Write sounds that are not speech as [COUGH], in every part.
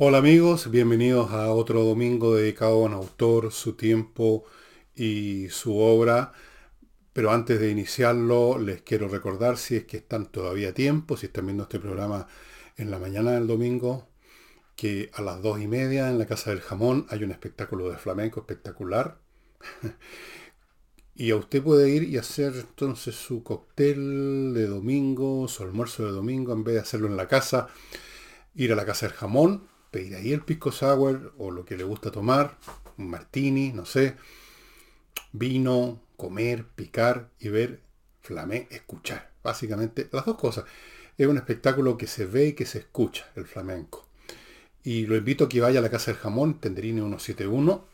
Hola amigos, bienvenidos a otro domingo dedicado a un autor, su tiempo y su obra. Pero antes de iniciarlo, les quiero recordar, si es que están todavía a tiempo, si están viendo este programa en la mañana del domingo, que a las dos y media en la Casa del Jamón hay un espectáculo de flamenco espectacular. [LAUGHS] y a usted puede ir y hacer entonces su cóctel de domingo, su almuerzo de domingo, en vez de hacerlo en la casa, ir a la Casa del Jamón, pedir ahí el pisco sour o lo que le gusta tomar, un martini, no sé, vino, comer, picar y ver flamenco, escuchar. Básicamente las dos cosas. Es un espectáculo que se ve y que se escucha, el flamenco. Y lo invito a que vaya a la Casa del Jamón, Tenderini 171.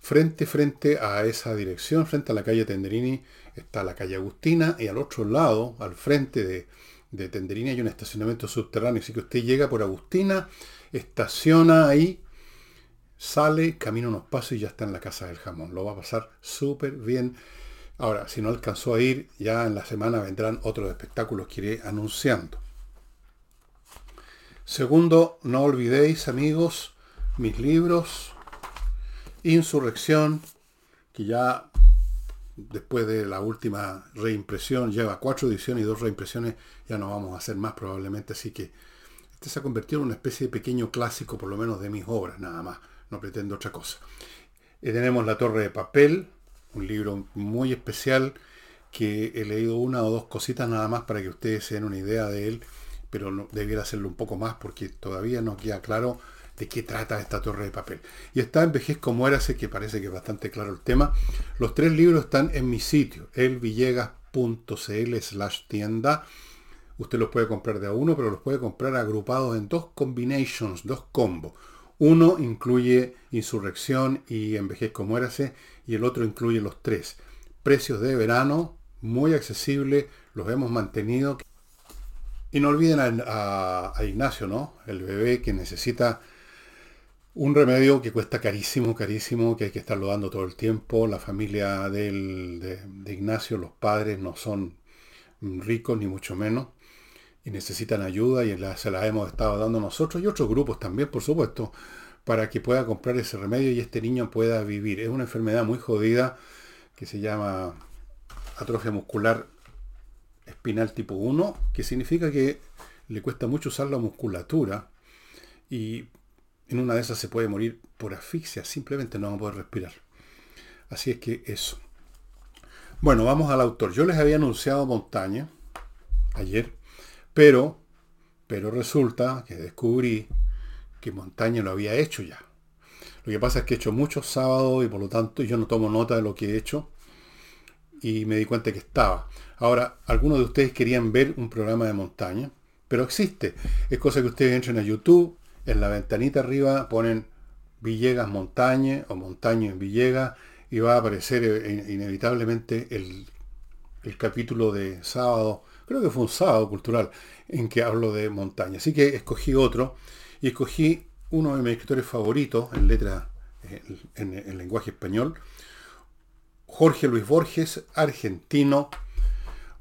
Frente, frente a esa dirección, frente a la calle Tenderini, está la calle Agustina y al otro lado, al frente de, de Tenderini, hay un estacionamiento subterráneo. Así que usted llega por Agustina, estaciona ahí, sale, camina unos pasos y ya está en la casa del jamón. Lo va a pasar súper bien. Ahora, si no alcanzó a ir, ya en la semana vendrán otros espectáculos que iré anunciando. Segundo, no olvidéis, amigos, mis libros, Insurrección, que ya después de la última reimpresión, lleva cuatro ediciones y dos reimpresiones, ya no vamos a hacer más probablemente, así que este se ha convertido en una especie de pequeño clásico, por lo menos de mis obras, nada más. No pretendo otra cosa. Y tenemos La Torre de Papel, un libro muy especial que he leído una o dos cositas nada más para que ustedes se den una idea de él, pero debiera hacerlo un poco más porque todavía no queda claro de qué trata esta torre de papel. Y está en Vejez como sé que parece que es bastante claro el tema. Los tres libros están en mi sitio, elvillegas.cl slash tienda Usted los puede comprar de a uno, pero los puede comprar agrupados en dos combinations, dos combos. Uno incluye Insurrección y Envejezco Muérase y el otro incluye los tres. Precios de verano, muy accesible, los hemos mantenido. Y no olviden a, Ignacio, ¿no? El bebé que necesita un remedio que cuesta carísimo, carísimo, que hay que estarlo dando todo el tiempo. La familia de, de Ignacio, los padres, no son ricos ni mucho menos y necesitan ayuda y se la hemos estado dando nosotros y otros grupos también, por supuesto, para que pueda comprar ese remedio y este niño pueda vivir. Es una enfermedad muy jodida que se llama atrofia muscular espinal tipo 1, que significa que le cuesta mucho usar la musculatura y en una de esas se puede morir por asfixia, simplemente no va a poder respirar. Así es que eso. Bueno, vamos al autor. Yo les había anunciado Montaña ayer pero, pero resulta que descubrí que Montaña lo había hecho ya. Lo que pasa es que he hecho muchos sábados y por lo tanto yo no tomo nota de lo que he hecho y me di cuenta que estaba. Ahora, algunos de ustedes querían ver un programa de montaña, pero existe. Es cosa que ustedes entren a YouTube, en la ventanita arriba ponen Villegas Montaña o Montaña en Villegas y va a aparecer eh, inevitablemente el, el capítulo de sábado creo que fue un sábado cultural en que hablo de montaña. Así que escogí otro y escogí uno de mis escritores favoritos en letra, en, en lenguaje español, Jorge Luis Borges, argentino,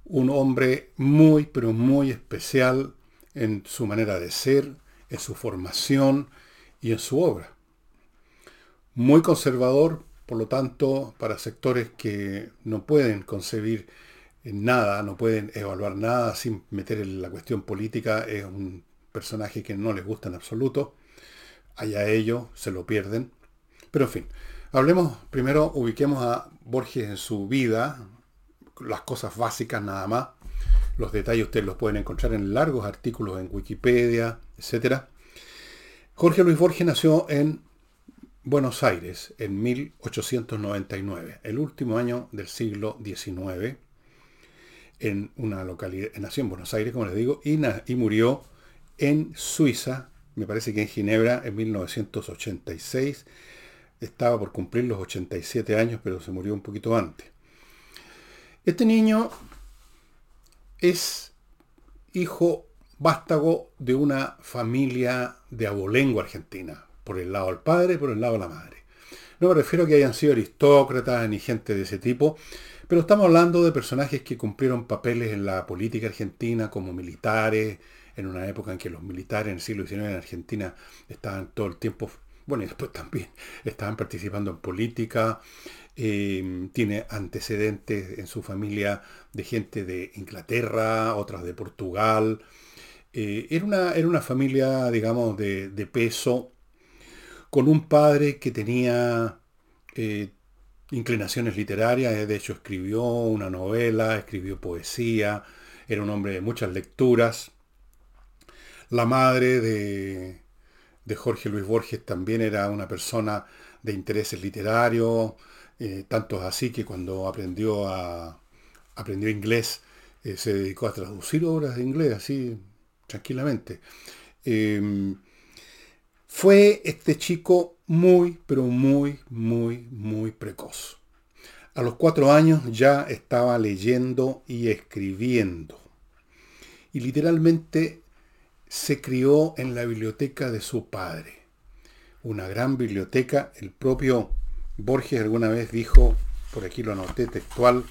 un hombre muy, pero muy especial en su manera de ser, en su formación y en su obra. Muy conservador, por lo tanto, para sectores que no pueden concebir nada, no pueden evaluar nada sin meter en la cuestión política, es un personaje que no les gusta en absoluto, allá ellos se lo pierden. Pero en fin, hablemos primero, ubiquemos a Borges en su vida, las cosas básicas nada más. Los detalles ustedes los pueden encontrar en largos artículos en Wikipedia, etc. Jorge Luis Borges nació en Buenos Aires en 1899, el último año del siglo XIX en una localidad, nació en Buenos Aires, como les digo, y, murió en Suiza, me parece que en Ginebra, en 1986. Estaba por cumplir los 87 años, pero se murió un poquito antes. Este niño es hijo vástago de una familia de abolengo argentina, por el lado del padre y por el lado de la madre. No me refiero a que hayan sido aristócratas ni gente de ese tipo, pero estamos hablando de personajes que cumplieron papeles en la política argentina como militares, en una época en que los militares en el siglo XIX en Argentina estaban todo el tiempo, bueno, y después [LAUGHS] también estaban participando en política, eh, tiene antecedentes en su familia de gente de Inglaterra, otras de Portugal. Eh, era, una, era, una, familia, digamos, de, peso, con un padre que tenía eh, inclinaciones literarias, de hecho escribió una novela, escribió poesía, era un hombre de muchas lecturas. La madre de, de Jorge Luis Borges también era una persona de intereses literarios, eh, tanto así que cuando aprendió, a, aprendió inglés eh, se dedicó a traducir obras de inglés así tranquilamente. Em, fue este chico muy, pero muy, muy, muy precoz. A los cuatro años ya estaba leyendo y escribiendo. Y literalmente se crió en la biblioteca de su padre. Una gran biblioteca. El propio Borges alguna vez dijo, por aquí lo anoté textual,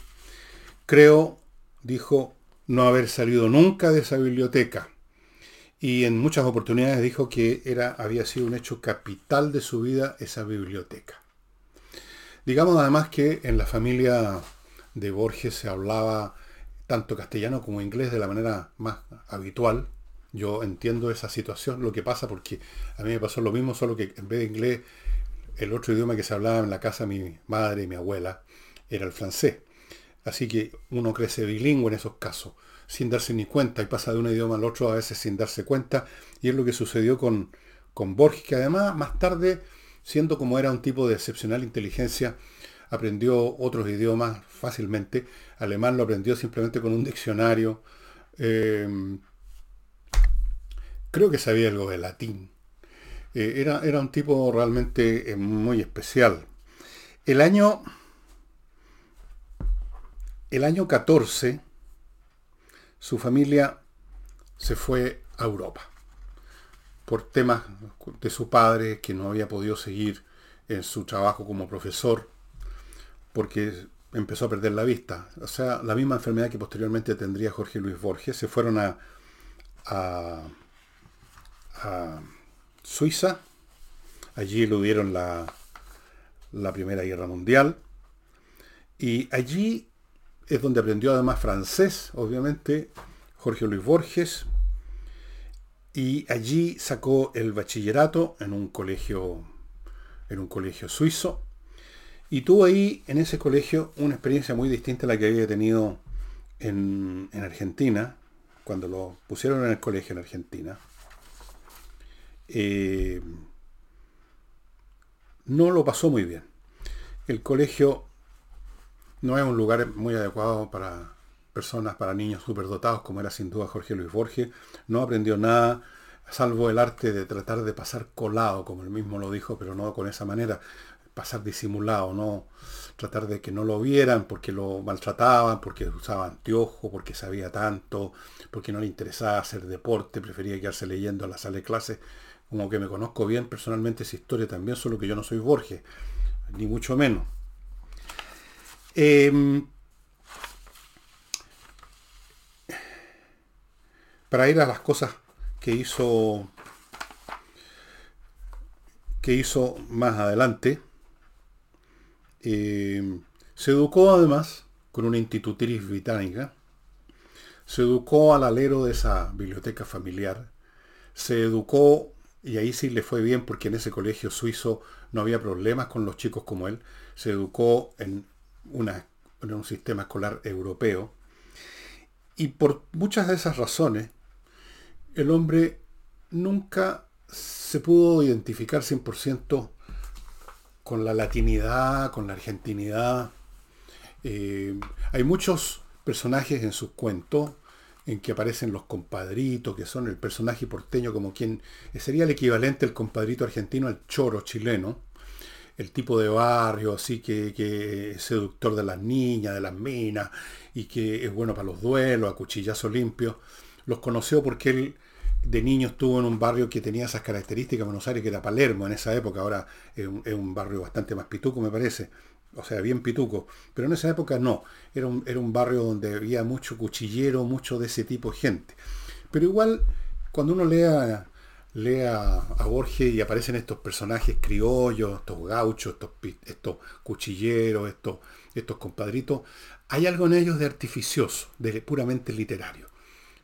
creo, dijo, no haber salido nunca de esa biblioteca. Y en muchas oportunidades dijo que era, había sido un hecho capital de su vida esa biblioteca. Digamos además que en la familia de Borges se hablaba tanto castellano como inglés de la manera más habitual. Yo entiendo esa situación, lo que pasa, porque a mí me pasó lo mismo, solo que en vez de inglés el otro idioma que se hablaba en la casa de mi madre y mi abuela era el francés. Así que uno crece bilingüe en esos casos, sin darse ni cuenta, y pasa de un idioma al otro a veces sin darse cuenta, y es lo que sucedió con, con Borges, que además más tarde, siendo como era un tipo de excepcional inteligencia, aprendió otros idiomas fácilmente. Alemán lo aprendió simplemente con un diccionario. Em, creo que sabía algo de latín. Eh, era, era, un tipo realmente eh, muy especial. El año, el año 14, su familia se fue a Europa por temas de su padre que no había podido seguir en su trabajo como profesor porque empezó a perder la vista. O sea, la misma enfermedad que posteriormente tendría Jorge Luis Borges. Se fueron a, Suiza. Allí eludieron la, la Primera Guerra Mundial. Y allí es donde aprendió además francés, obviamente, Jorge Luis Borges. Y allí sacó el bachillerato en un colegio, en un colegio suizo. Y tuvo ahí, en ese colegio, una experiencia muy distinta a la que había tenido en, en Argentina, cuando lo pusieron en el colegio en Argentina. Eh, no lo pasó muy bien. El colegio no es un lugar muy adecuado para personas, para niños superdotados, como era sin duda Jorge Luis Borges. No aprendió nada, salvo el arte de tratar de pasar colado, como él mismo lo dijo, pero no con esa manera, pasar disimulado, no tratar de que no lo vieran porque lo maltrataban, porque usaba anteojo, porque sabía tanto, porque no le interesaba hacer deporte, prefería quedarse leyendo a la sala de clases como que me conozco bien personalmente esa historia también, solo que yo no soy Borges, ni mucho menos. Em, para ir a las cosas que hizo que hizo más adelante, em, se educó además con una institutriz británica, se educó al alero de esa biblioteca familiar, se educó y ahí sí le fue bien porque en ese colegio suizo no había problemas con los chicos como él. Se educó en, un sistema escolar europeo. Y por muchas de esas razones, el hombre nunca se pudo identificar 100% con la latinidad, con la argentinidad. Eh, hay muchos personajes en sus cuentos en que aparecen los compadritos, que son el personaje porteño como quien sería el equivalente el compadrito argentino al choro chileno, el tipo de barrio así que, que, es seductor de las niñas, de las minas, y que es bueno para los duelos, a cuchillazo limpio. Los conoció porque él de niño estuvo en un barrio que tenía esas características, Buenos Aires, que era Palermo en esa época, ahora es un, barrio bastante más pituco me parece, o sea, bien pituco, pero en esa época no, era un, era un barrio donde había mucho cuchillero, mucho de ese tipo de gente. Pero igual cuando uno lea, lea a Borges y aparecen estos personajes criollos, estos gauchos, estos, cuchilleros, estos, estos compadritos, hay algo en ellos de artificioso, de puramente literario.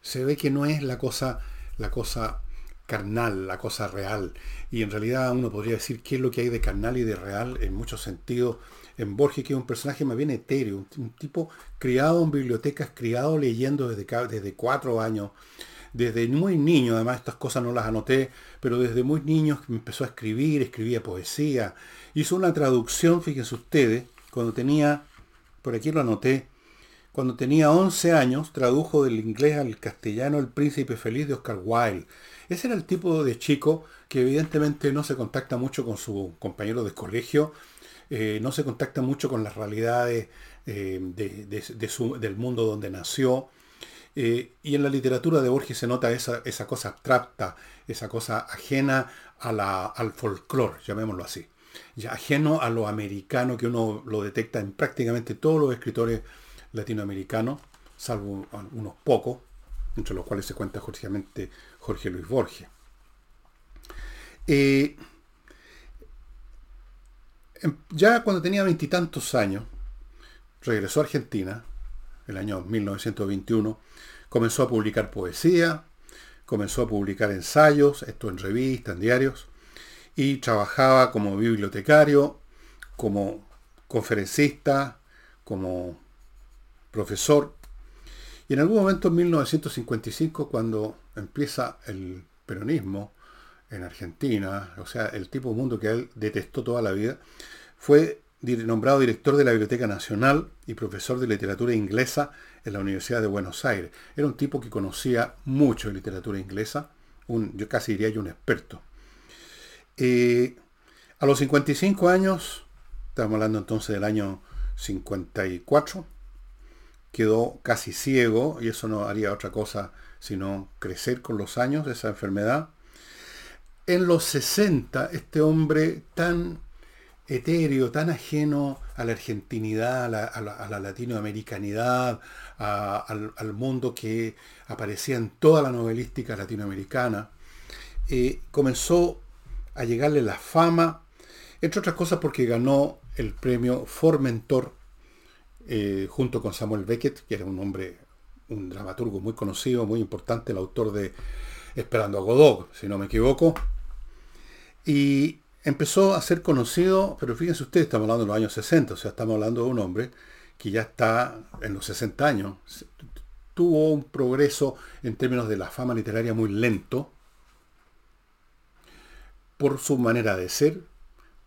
Se ve que no es la cosa, la cosa carnal, la cosa real. Y en realidad uno podría decir qué es lo que hay de carnal y de real en muchos sentidos en Borges, que es un personaje más bien etéreo, un, tipo criado en bibliotecas, criado leyendo desde, desde cuatro años, desde muy niño, además estas cosas no las anoté, pero desde muy niño empezó a escribir, escribía poesía, hizo una traducción, fíjense ustedes, cuando tenía, por aquí lo anoté, cuando tenía 11 años, tradujo del inglés al castellano El príncipe feliz de Oscar Wilde. Ese era el tipo de chico que evidentemente no se contacta mucho con su compañero de colegio, eh, no se contacta mucho con las realidades eh, del mundo donde nació. Eh, y en la literatura de Borges se nota esa, esa cosa abstracta, esa cosa ajena a la, al folclore, llamémoslo así. Ya ajeno a lo americano que uno lo detecta en prácticamente todos los escritores latinoamericanos, salvo unos pocos, entre los cuales se cuenta Jorge Luis Borges. Em, ya cuando tenía veintitantos años, regresó a Argentina, el año 1921, comenzó a publicar poesía, comenzó a publicar ensayos, esto en revistas, en diarios, y trabajaba como bibliotecario, como conferencista, como profesor. Y en algún momento en 1955, cuando empieza el peronismo, en Argentina, o sea, el tipo de mundo que él detestó toda la vida, fue nombrado director de la Biblioteca Nacional y profesor de literatura inglesa en la Universidad de Buenos Aires. Era un tipo que conocía mucho de literatura inglesa, yo casi diría yo un experto. Eh, a los 55 años, estamos hablando entonces del año 54, quedó casi ciego y eso no haría otra cosa sino crecer con los años de esa enfermedad en los 60, este hombre tan etéreo, tan ajeno a la argentinidad, a la, latinoamericanidad, al, mundo que aparecía en toda la novelística latinoamericana, eh, comenzó a llegarle la fama, entre otras cosas porque ganó el premio Formentor eh, junto con Samuel Beckett, que era un hombre, un dramaturgo muy conocido, muy importante, el autor de Esperando a Godot, si no me equivoco, y empezó a ser conocido, pero fíjense ustedes, estamos hablando de los años 60, o sea, estamos hablando de un hombre que ya está en los 60 años. Tuvo un progreso en términos de la fama literaria muy lento por su manera de ser,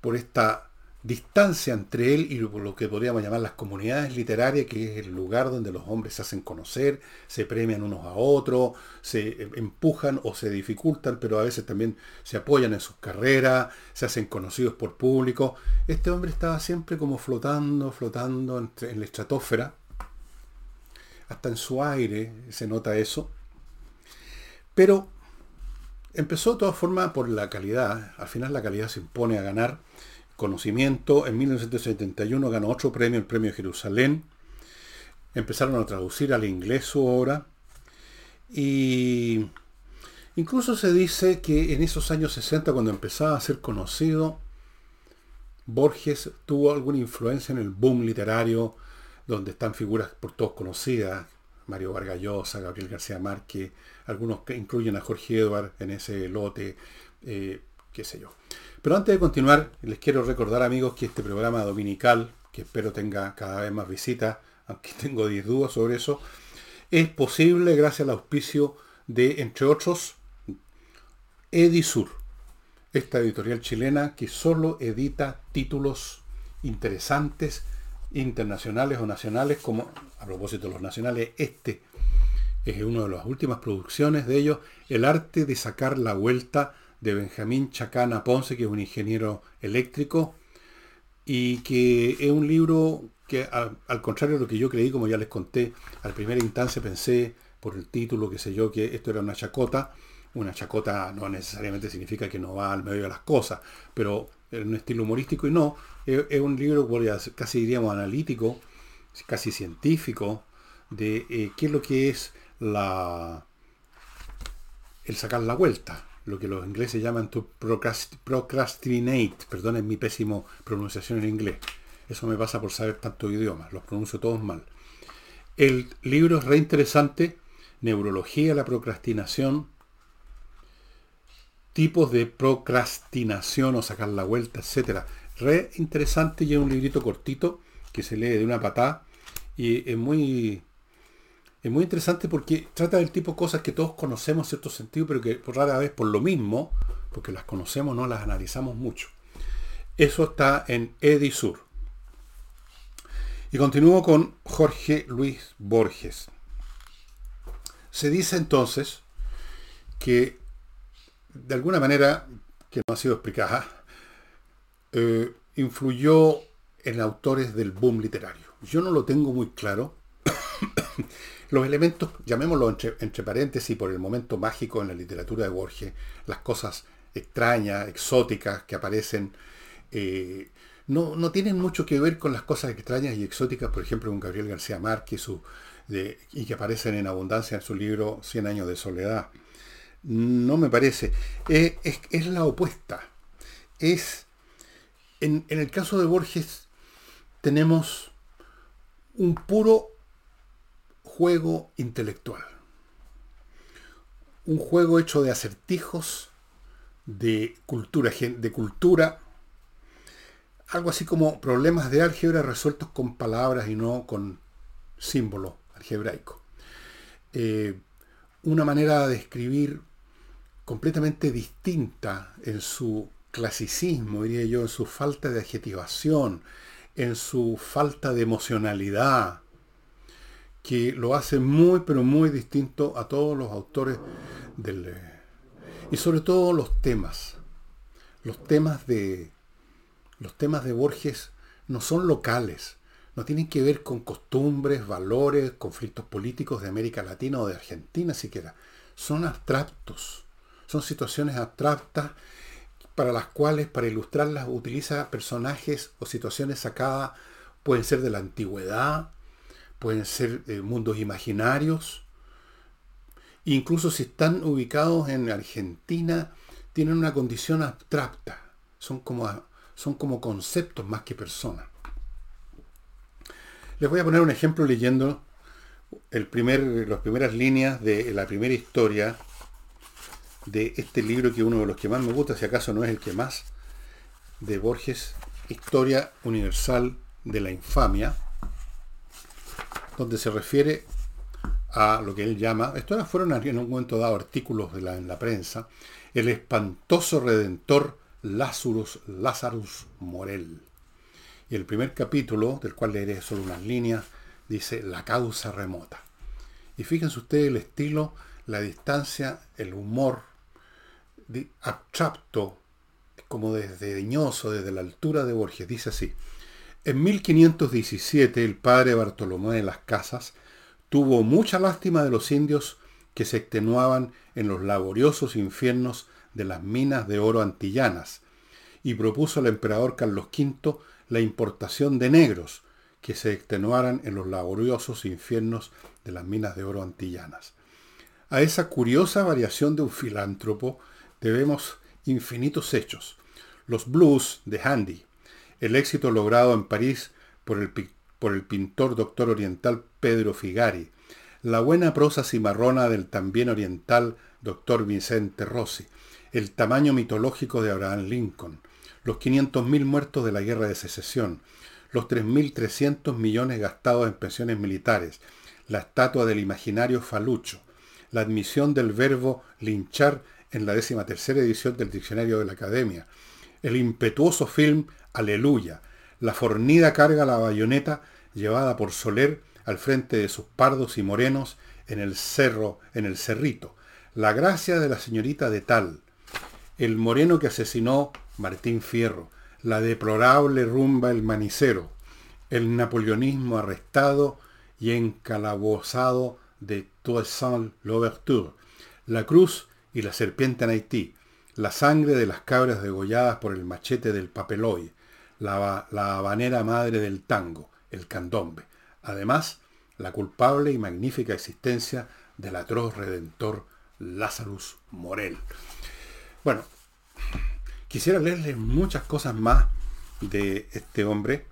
por esta distancia entre él y lo que podríamos llamar las comunidades literarias, que es el lugar donde los hombres se hacen conocer, se premian unos a otros, se empujan o se dificultan, pero a veces también se apoyan en sus carreras, se hacen conocidos por público. Este hombre estaba siempre como flotando, flotando en la estratosfera, hasta en su aire se nota eso, pero empezó de todas formas por la calidad, al final la calidad se impone a ganar, conocimiento. En 1971 ganó otro premio, el Premio Jerusalén. Empezaron a traducir al inglés su obra. Y incluso se dice que en esos años 60, cuando empezaba a ser conocido, Borges tuvo alguna influencia en el boom literario, donde están figuras por todos conocidas, Mario Vargas Llosa, Gabriel García Márquez, algunos que incluyen a Jorge Edward en ese lote, eh, qué sé yo. Pero antes de continuar, les quiero recordar amigos que este programa dominical, que espero tenga cada vez más visitas, aunque [LAUGHS] tengo 10 dudas sobre eso, es posible gracias al auspicio de, entre otros, Edisur, esta editorial chilena que solo edita títulos interesantes, internacionales o nacionales, como a propósito de los nacionales, este es una de las últimas producciones de ellos, El arte de sacar la vuelta de Benjamín Chacana Ponce, que es un ingeniero eléctrico, y que es un libro que al, contrario de lo que yo creí, como ya les conté, al primera instancia pensé por el título, que sé yo, que esto era una chacota. Una chacota no necesariamente significa que no va al medio de las cosas, pero en un estilo humorístico y no, es, un libro casi diríamos analítico, casi científico, de eh, qué es lo que es el sacar la vuelta, lo que los ingleses llaman to procrastinate, perdonen mi pésimo pronunciación en inglés. Eso me pasa por saber tantos idiomas, los pronuncio todos mal. El libro es re interesante, Neurología, la procrastinación, tipos de procrastinación o sacar la vuelta, etcétera. Re interesante y es un librito cortito que se lee de una patada y es muy es muy interesante porque trata del tipo de cosas que todos conocemos en cierto sentido, pero que rara vez por lo mismo, porque las conocemos, no las analizamos mucho. Eso está en Edisur. Y continúo con Jorge Luis Borges. Se dice entonces que de alguna manera, que no ha sido explicada, eh, influyó en autores del boom literario. Yo no lo tengo muy claro. [LAUGHS] Los elementos, llamémoslo entre, paréntesis, por el momento mágico en la literatura de Borges, las cosas extrañas, exóticas que aparecen, eh, no, no, tienen mucho que ver con las cosas extrañas y exóticas, por ejemplo, con Gabriel García Márquez y que aparecen en abundancia en su libro Cien años de soledad. No me parece. Eh, es, la opuesta. Es, en, en el caso de Borges, tenemos un puro juego intelectual. Un juego hecho de acertijos, de cultura, de cultura, algo así como problemas de álgebra resueltos con palabras y no con símbolo algebraico. Eh, una manera de escribir completamente distinta en su clasicismo, diría yo, en su falta de adjetivación, en su falta de emocionalidad, que lo hace muy, pero muy distinto a todos los autores del... Eh, y sobre todo los temas. Los temas de... Los temas de Borges no son locales, no tienen que ver con costumbres, valores, conflictos políticos de América Latina o de Argentina siquiera. Son abstractos, son situaciones abstractas para las cuales, para ilustrarlas, utiliza personajes o situaciones sacadas, pueden ser de la antigüedad, pueden ser eh, mundos imaginarios, incluso si están ubicados en Argentina, tienen una condición abstracta, son como, son como conceptos más que personas. Les voy a poner un ejemplo leyendo el primer, las primeras líneas de la primera historia de este libro que es uno de los que más me gusta, si acaso no es el que más, de Borges, Historia Universal de la Infamia donde se refiere a lo que él llama, estos fueron en un momento dado artículos de la, en la prensa, el espantoso redentor Lazarus, Lazarus Morel. Y el primer capítulo, del cual leeré solo unas líneas, dice la causa remota. Y fíjense ustedes el estilo, la distancia, el humor abstracto, como desdeñoso desde la altura de Borges. Dice así, en 1517 el padre Bartolomé de las Casas tuvo mucha lástima de los indios que se extenuaban en los laboriosos infiernos de las minas de oro antillanas y propuso al emperador Carlos V la importación de negros que se extenuaran en los laboriosos infiernos de las minas de oro antillanas. A esa curiosa variación de un filántropo debemos infinitos hechos. Los blues de Handy, el éxito logrado en París por el, pintor doctor oriental Pedro Figari, la buena prosa cimarrona del también oriental doctor Vicente Rossi, el tamaño mitológico de Abraham Lincoln, los 500.000 muertos de la guerra de secesión, los 3.300 millones gastados en pensiones militares, la estatua del imaginario falucho, la admisión del verbo linchar en la décima tercera edición del Diccionario de la Academia, el impetuoso film Aleluya, la fornida carga la bayoneta llevada por Soler al frente de sus pardos y morenos en el cerro, en el cerrito, la gracia de la señorita de tal, el moreno que asesinó Martín Fierro, la deplorable rumba el manicero, el napoleonismo arrestado y encalabozado de Toussaint Louverture, la cruz y la serpiente en Haití, la sangre de las cabras degolladas por el machete del papeloy, la, la habanera madre del tango, el candombe. Además, la culpable y magnífica existencia del atroz redentor Lazarus Morel. Bueno, quisiera leerles muchas cosas más de este hombre,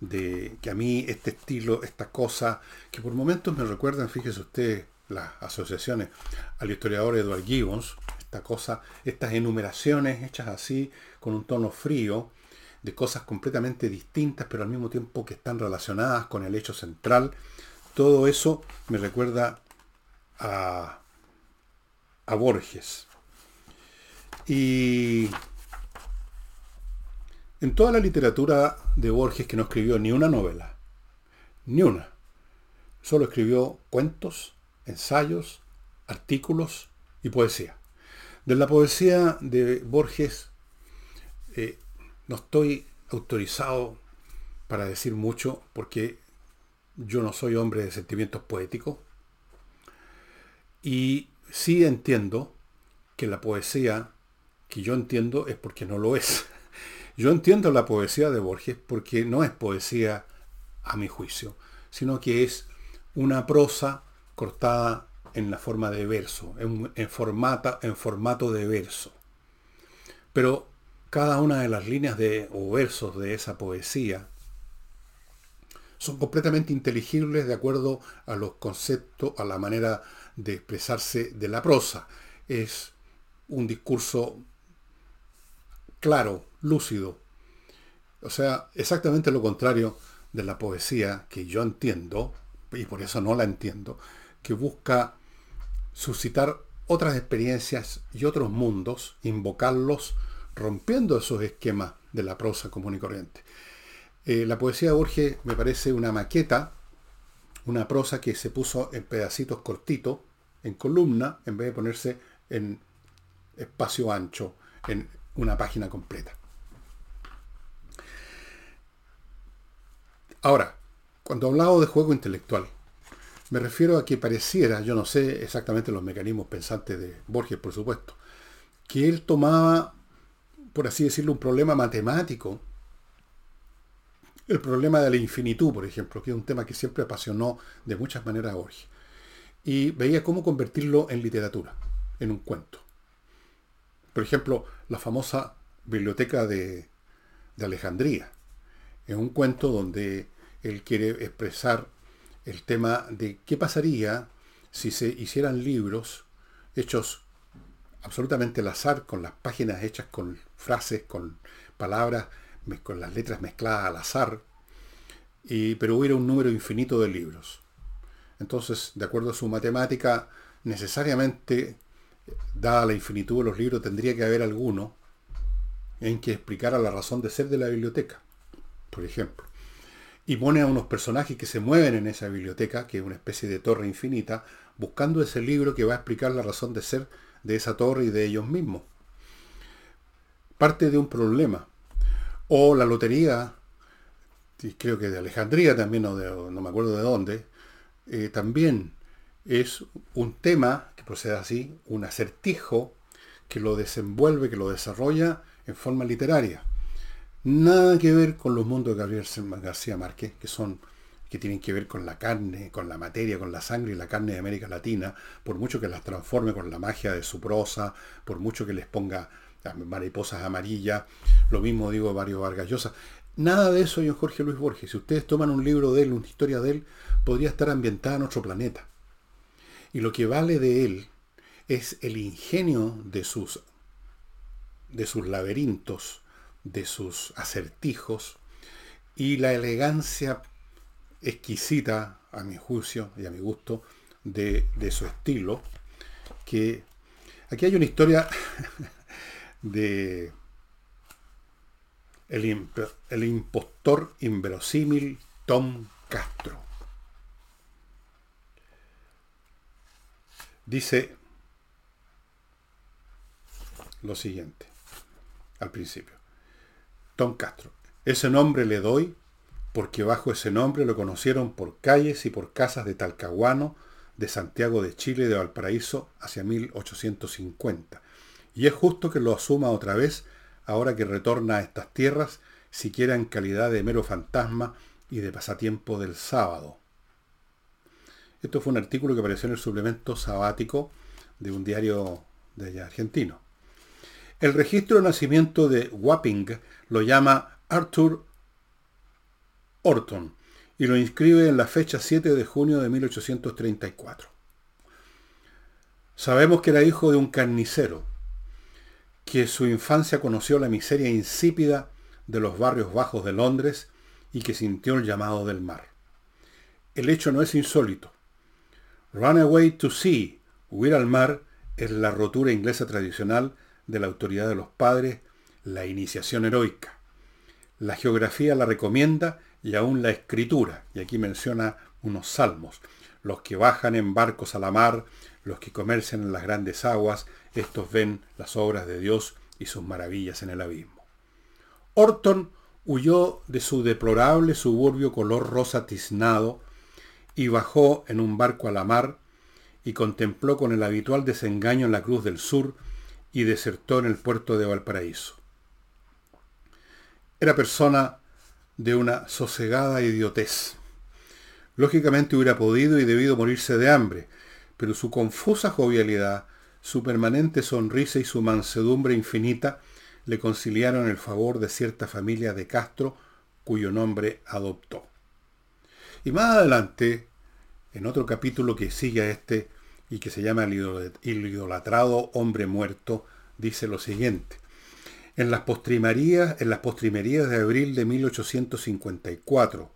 de que a mí este estilo, esta cosa, que por momentos me recuerdan, fíjese usted, las asociaciones al historiador Edward Gibbons, esta cosa, estas enumeraciones hechas así, con un tono frío, de cosas completamente distintas, pero al mismo tiempo que están relacionadas con el hecho central, todo eso me recuerda a, a Borges. Y en toda la literatura de Borges que no escribió ni una novela, ni una, solo escribió cuentos, ensayos, artículos y poesía. De la poesía de Borges eh, no estoy autorizado para decir mucho porque yo no soy hombre de sentimientos poéticos y sí entiendo que la poesía que yo entiendo es porque no lo es. [LAUGHS] Yo entiendo la poesía de Borges porque no es poesía a mi juicio, sino que es una prosa cortada en la forma de verso, en, en formato de verso. Pero cada una de las líneas de, o versos de esa poesía son completamente inteligibles de acuerdo a los conceptos, a la manera de expresarse de la prosa. Es un discurso claro, lúcido. O sea, exactamente lo contrario de la poesía que yo entiendo, y por eso no la entiendo, que busca suscitar otras experiencias y otros mundos, invocarlos, rompiendo esos esquemas de la prosa común y corriente. Eh, la poesía de Borges me parece una maqueta, una prosa que se puso en pedacitos cortitos, en columna, en vez de ponerse en espacio ancho, en una página completa. Ahora, cuando hablaba de juego intelectual, me refiero a que pareciera, yo no sé exactamente los mecanismos pensantes de Borges, por supuesto, que él tomaba, por así decirlo, un problema matemático, el problema de la infinitud, por ejemplo, que es un tema que siempre apasionó de muchas maneras a Borges, y veía cómo convertirlo en literatura, en un cuento. Por ejemplo, la famosa biblioteca de, de Alejandría, es un cuento donde él quiere expresar el tema de qué pasaría si se hicieran libros hechos absolutamente al azar, con las páginas hechas con frases, con palabras, con las letras mezcladas al azar, y, pero hubiera un número infinito de libros. Entonces, de acuerdo a su matemática, necesariamente, dada la infinitud de los libros, tendría que haber alguno en que explicara la razón de ser de la biblioteca, por ejemplo y pone a unos personajes que se mueven en esa biblioteca, que es una especie de torre infinita, buscando ese libro que va a explicar la razón de ser de esa torre y de ellos mismos. Parte de un problema. O la lotería, creo que de Alejandría también, o no me acuerdo de dónde, eh, también es un tema, que procede así, un acertijo que lo desenvuelve, que lo desarrolla en forma literaria. Nada que ver con los mundos de Gabriel García Márquez, que son que tienen que ver con la carne, con la materia, con la sangre y la carne de América Latina, por mucho que las transforme con la magia de su prosa, por mucho que les ponga mariposas amarillas, lo mismo digo de Mario Vargas Llosa. Nada de eso, don Jorge Luis Borges. Si ustedes toman un libro de él, una historia de él, podría estar ambientada en otro planeta. Y lo que vale de él es el ingenio de sus, de sus laberintos, de sus acertijos y la elegancia exquisita, a mi juicio y a mi gusto, de, su estilo, que aquí hay una historia [LAUGHS] de el, el impostor inverosímil Tom Castro. Dice lo siguiente al principio. Tom Castro. Ese nombre le doy porque bajo ese nombre lo conocieron por calles y por casas de Talcahuano, de Santiago de Chile, de Valparaíso, hacia 1850. Y es justo que lo asuma otra vez, ahora que retorna a estas tierras, siquiera en calidad de mero fantasma y de pasatiempo del sábado. Esto fue un artículo que apareció en el suplemento sabático de un diario de argentino. El registro de nacimiento de Wapping lo llama Arthur Orton y lo inscribe en la fecha 7 de junio de 1834. Sabemos que era hijo de un carnicero, que su infancia conoció la miseria insípida de los barrios bajos de Londres y que sintió el llamado del mar. El hecho no es insólito. Run away to sea, huir al mar, es la rotura inglesa tradicional de la autoridad de los padres, la iniciación heroica. La geografía la recomienda y aún la escritura, y aquí menciona unos salmos, los que bajan en barcos a la mar, los que comercian en las grandes aguas, estos ven las obras de Dios y sus maravillas en el abismo. Orton huyó de su deplorable suburbio color rosa tiznado y bajó en un barco a la mar y contempló con el habitual desengaño en la Cruz del Sur y desertó en el puerto de Valparaíso. Era persona de una sosegada idiotez. Lógicamente hubiera podido y debido morirse de hambre, pero su confusa jovialidad, su permanente sonrisa y su mansedumbre infinita le conciliaron el favor de cierta familia de Castro, cuyo nombre adoptó. Y más adelante, en otro capítulo que sigue a este y que se llama El idolatrado hombre muerto, dice lo siguiente. En las postrimerías, en las postrimerías de abril de 1854,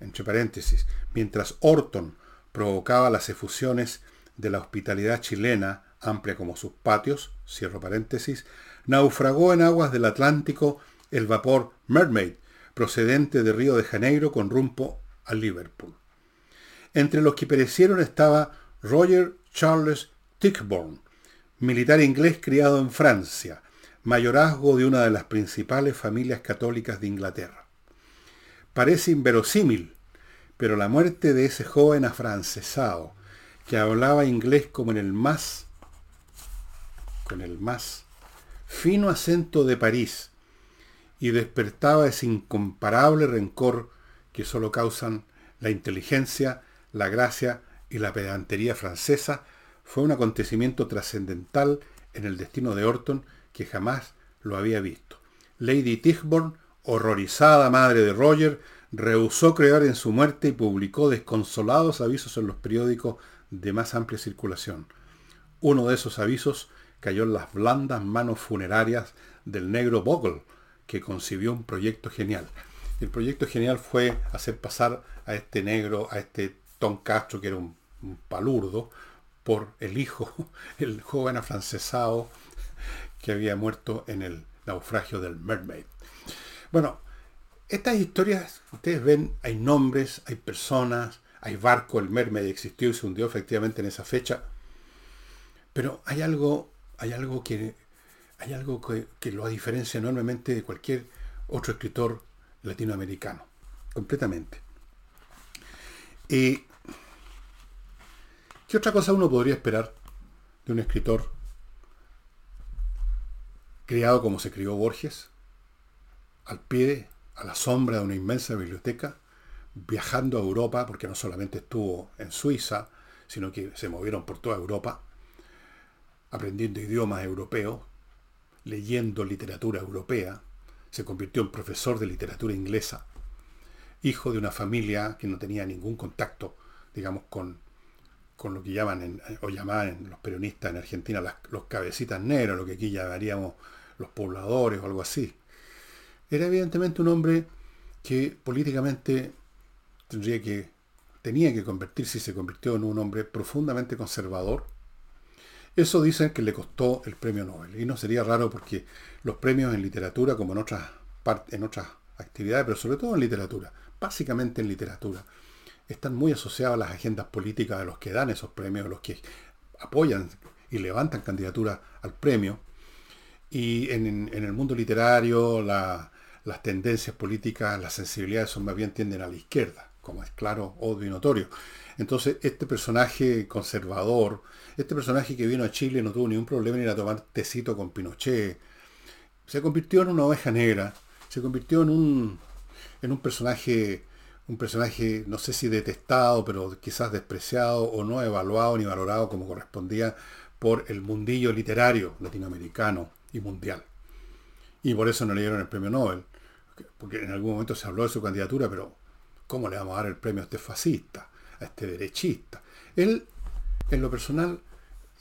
entre paréntesis, mientras Orton provocaba las efusiones de la hospitalidad chilena, amplia como sus patios, cierro paréntesis, naufragó en aguas del Atlántico el vapor Mermaid, procedente de Río de Janeiro con rumbo a Liverpool. Entre los que perecieron estaba Roger Charles Tickborne, militar inglés criado en Francia, mayorazgo de una de las principales familias católicas de Inglaterra. Parece inverosímil, pero la muerte de ese joven afrancesado, que hablaba inglés como en el más, con el más fino acento de París, y despertaba ese incomparable rencor que solo causan la inteligencia, la gracia y la pedantería francesa, fue un acontecimiento trascendental en el destino de Orton que jamás lo había visto. Lady Tichborne, horrorizada madre de Roger, rehusó creer en su muerte y publicó desconsolados avisos en los periódicos de más amplia circulación. Uno de esos avisos cayó en las blandas manos funerarias del negro Bogle, que concibió un proyecto genial. El proyecto genial fue hacer pasar a este negro, a este Tom Castro, que era un, palurdo, por el hijo, [LAUGHS] el joven afrancesado que había muerto en el naufragio del Mermaid. Bueno, estas historias, ustedes ven, hay nombres, hay personas, hay barco, el Mermaid existió y se hundió efectivamente en esa fecha. Pero hay algo, hay algo que hay algo que, lo diferencia enormemente de cualquier otro escritor latinoamericano. Completamente. Y ¿Qué otra cosa uno podría esperar de un escritor criado como se crió Borges, al pie, a la sombra de una inmensa biblioteca, viajando a Europa, porque no solamente estuvo en Suiza, sino que se movieron por toda Europa, aprendiendo idiomas europeos, leyendo literatura europea, se convirtió en profesor de literatura inglesa, hijo de una familia que no tenía ningún contacto, digamos, con con lo que llaman o llamaban los peronistas en Argentina los cabecitas negros, lo que aquí llamaríamos los pobladores o algo así. Era evidentemente un hombre que políticamente tendría que, tenía que convertirse y se convirtió en un hombre profundamente conservador. Eso dicen que le costó el premio Nobel. Y no sería raro porque los premios en literatura, como en otras, en otras actividades, pero sobre todo en literatura, básicamente en literatura, están muy asociados a las agendas políticas de los que dan esos premios, los que apoyan y levantan candidaturas al premio. Y en, el mundo literario las tendencias políticas, las sensibilidades son más bien tienden a la izquierda, como es claro, obvio y notorio. Entonces, este personaje conservador, este personaje que vino a Chile no tuvo ningún problema ni a tomar tecito con Pinochet, se convirtió en una oveja negra, se convirtió en un, en un personaje un personaje, no sé si detestado, pero quizás despreciado o no evaluado ni valorado como correspondía por el mundillo literario latinoamericano y mundial. Y por eso no le dieron el premio Nobel, porque en algún momento se habló de su candidatura, pero ¿cómo le vamos a dar el premio a este fascista, a este derechista? Él, en lo personal,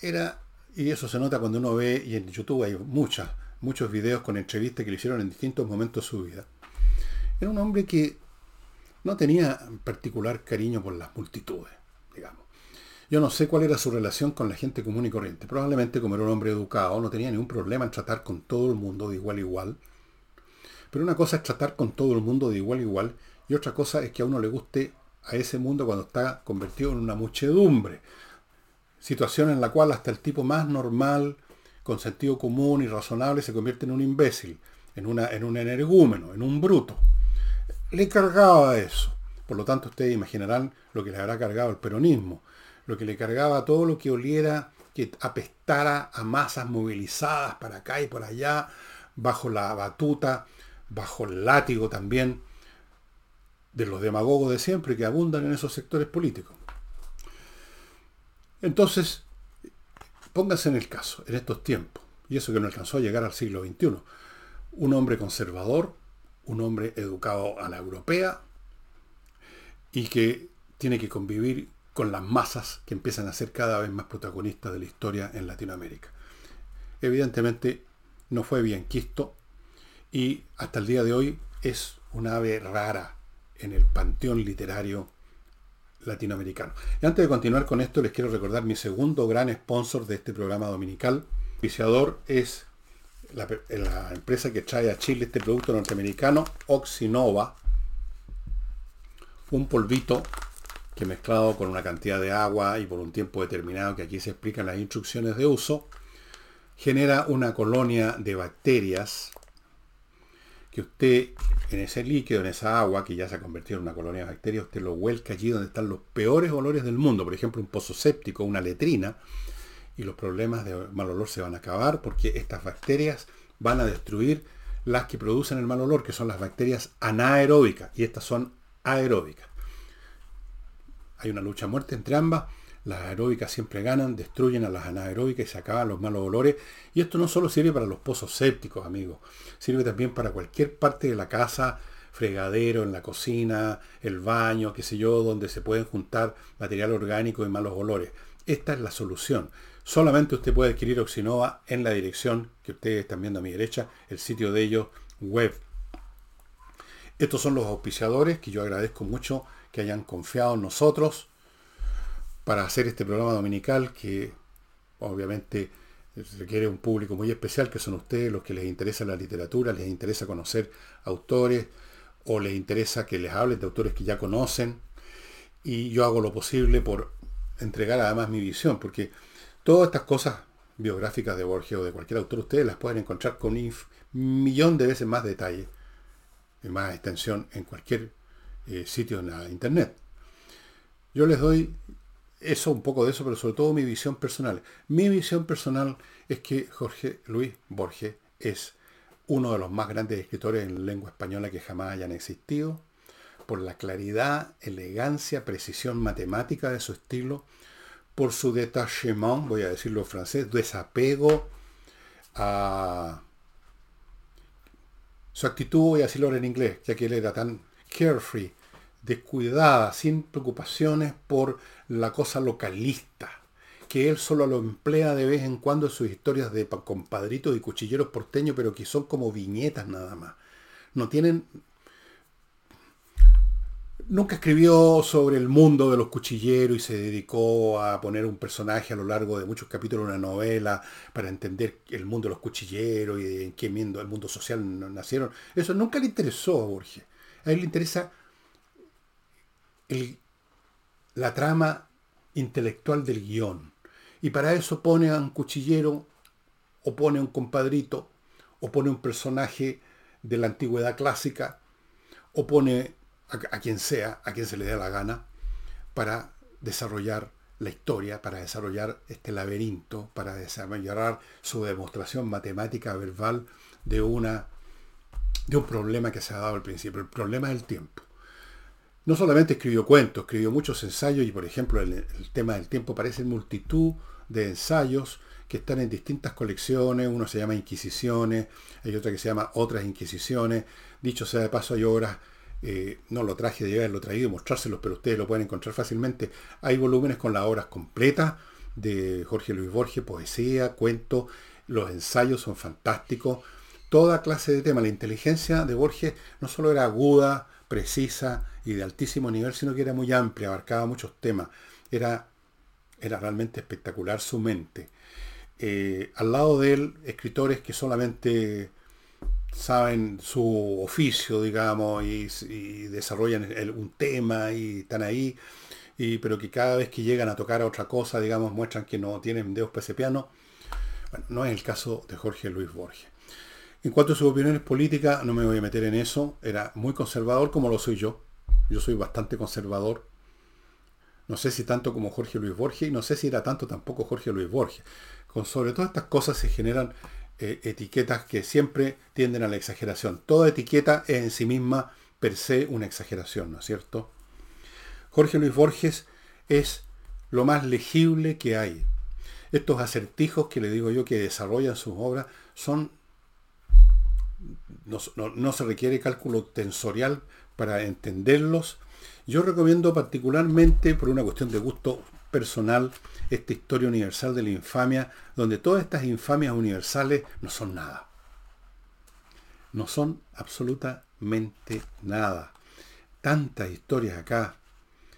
era, y eso se nota cuando uno ve, y en YouTube hay muchas, muchos videos con entrevistas que le hicieron en distintos momentos de su vida. Era un hombre que no tenía particular cariño por las multitudes, digamos. Yo no sé cuál era su relación con la gente común y corriente. Probablemente como era un hombre educado, no tenía ningún problema en tratar con todo el mundo de igual a igual. Pero una cosa es tratar con todo el mundo de igual a igual y otra cosa es que a uno le guste a ese mundo cuando está convertido en una muchedumbre. Situación en la cual hasta el tipo más normal, con sentido común y razonable, se convierte en un imbécil, en, una, en un energúmeno, en un bruto le cargaba eso. Por lo tanto, ustedes imaginarán lo que le habrá cargado el peronismo, lo que le cargaba todo lo que oliera, que apestara a masas movilizadas para acá y por allá, bajo la batuta, bajo el látigo también de los demagogos de siempre que abundan en esos sectores políticos. Entonces, pónganse en el caso, en estos tiempos, y eso que no alcanzó a llegar al siglo XXI, un hombre conservador, un hombre educado a la europea y que tiene que convivir con las masas que empiezan a ser cada vez más protagonistas de la historia en Latinoamérica. Evidentemente no fue bien quisto y hasta el día de hoy es una ave rara en el panteón literario latinoamericano. Y antes de continuar con esto, les quiero recordar mi segundo gran sponsor de este programa dominical. El viciador es la, empresa que trae a Chile este producto norteamericano, Oxinova, un polvito que mezclado con una cantidad de agua y por un tiempo determinado que aquí se explican las instrucciones de uso, genera una colonia de bacterias que usted en ese líquido, en esa agua que ya se ha convertido en una colonia de bacterias, usted lo vuelca allí donde están los peores olores del mundo, por ejemplo un pozo séptico, una letrina, y los problemas de mal olor se van a acabar porque estas bacterias van a destruir las que producen el mal olor, que son las bacterias anaeróbicas, y estas son aeróbicas. Hay una lucha a muerte entre ambas, las aeróbicas siempre ganan, destruyen a las anaeróbicas y se acaban los malos olores. Y esto no solo sirve para los pozos sépticos, amigos, sirve también para cualquier parte de la casa, fregadero, en la cocina, el baño, qué sé yo, donde se pueden juntar material orgánico y malos olores. Esta es la solución. Solamente usted puede adquirir Oxinova en la dirección que ustedes están viendo a mi derecha, el sitio de ellos web. Estos son los auspiciadores que yo agradezco mucho que hayan confiado en nosotros para hacer este programa dominical que obviamente requiere un público muy especial que son ustedes los que les interesa la literatura, les interesa conocer autores o les interesa que les hablen de autores que ya conocen y yo hago lo posible por entregar además mi visión porque Todas estas cosas biográficas de Borges o de cualquier autor, ustedes las pueden encontrar con un millón de veces más detalle más extensión en cualquier eh, sitio en la internet. Yo les doy eso, un poco de eso, pero sobre todo mi visión personal. Mi visión personal es que Jorge Luis Borges es uno de los más grandes escritores en lengua española que jamás hayan existido, por la claridad, elegancia, precisión matemática de su estilo, por su detachement, voy a decirlo en francés, desapego a su actitud, voy a decirlo en inglés, ya que él era tan carefree, descuidada, sin preocupaciones por la cosa localista, que él solo lo emplea de vez en cuando en sus historias de compadritos y cuchilleros porteños, pero que son como viñetas nada más. No tienen nunca escribió sobre el mundo de los cuchilleros y se dedicó a poner un personaje a lo largo de muchos capítulos de una novela para entender el mundo de los cuchilleros y en qué mundo, el mundo social nacieron. Eso nunca le interesó a Borges. A él le interesa la trama intelectual del guion. Y para eso pone a un cuchillero, o pone a un compadrito, o pone un personaje de la antigüedad clásica, o pone a, quien sea, a quien se le dé la gana, para desarrollar la historia, para desarrollar este laberinto, para desarrollar su demostración matemática verbal de, una, de un problema que se ha dado al principio. El problema es el tiempo. no solamente escribió cuentos, escribió muchos ensayos y por ejemplo el, tema del tiempo parece multitud de ensayos que están en distintas colecciones, uno se llama Inquisiciones, hay otra que se llama Otras Inquisiciones, dicho sea de paso hay obras, eh, no lo traje de llevar, lo traído, mostrárselos, pero ustedes lo pueden encontrar fácilmente, hay volúmenes con las obras completas de Jorge Luis Borges, poesía, cuentos, los ensayos son fantásticos, toda clase de tema, la inteligencia de Borges no solo era aguda, precisa y de altísimo nivel, sino que era muy amplia, abarcaba muchos temas, era, era realmente espectacular su mente. Eh, al lado de él escritores que solamente saben su oficio, digamos, y, desarrollan un tema y están ahí, y, pero que cada vez que llegan a tocar a otra cosa, digamos, muestran que no tienen dedos para ese piano. Bueno, no es el caso de Jorge Luis Borges. En cuanto a sus opiniones políticas, no me voy a meter en eso. Era muy conservador como lo soy yo. Yo soy bastante conservador. No sé si tanto como Jorge Luis Borges y no sé si era tanto tampoco Jorge Luis Borges sobre todas estas cosas se generan eh, etiquetas que siempre tienden a la exageración. Toda etiqueta es en sí misma per se una exageración, ¿no es cierto? Jorge Luis Borges es lo más legible que hay. Estos acertijos que le digo yo que desarrollan sus obras son... no se requiere cálculo tensorial para entenderlos. Yo recomiendo particularmente, por una cuestión de gusto personal, esta historia universal de la infamia, donde todas estas infamias universales no son nada. No son absolutamente nada. Tantas historias acá.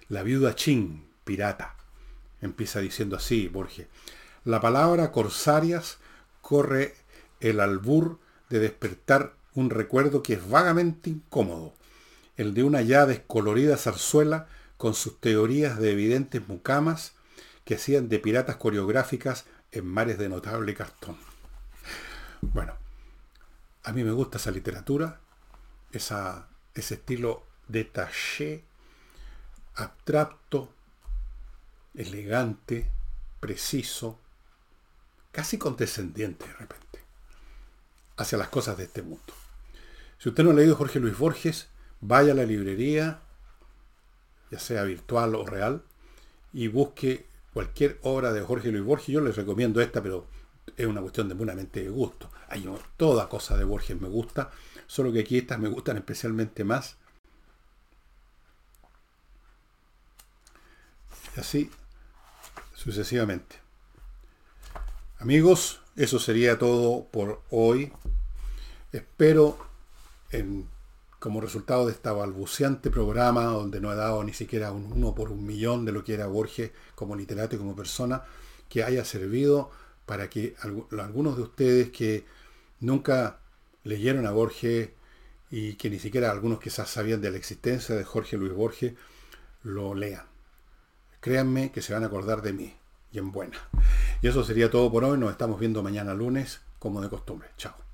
La viuda Chin, pirata. Empieza diciendo así, Borges. La palabra corsarias corre el albur de despertar un recuerdo que es vagamente incómodo, el de una ya descolorida zarzuela con sus teorías de evidentes mucamas que hacían de piratas coreográficas en mares de notable cartón. Bueno, a mí me gusta esa literatura, esa, ese estilo detaché, abstracto, elegante, preciso, casi condescendiente de repente, hacia las cosas de este mundo. Si usted no ha leído Jorge Luis Borges, vaya a la librería, ya sea virtual o real, y busque cualquier obra de Jorge Luis Borges, yo les recomiendo esta, pero es una cuestión de puramente de gusto. Hay toda cosa de Borges me gusta, solo que aquí estas me gustan especialmente más. Y así sucesivamente. Amigos, eso sería todo por hoy. Espero en como resultado de este balbuceante programa donde no he dado ni siquiera un uno por un millón de lo que era Borges como literato y como persona, que haya servido para que algunos de ustedes que nunca leyeron a Borges y que ni siquiera algunos quizás sabían de la existencia de Jorge Luis Borges, lo lean. Créanme que se van a acordar de mí y en buena. Y eso sería todo por hoy. Nos estamos viendo mañana lunes como de costumbre. Chao.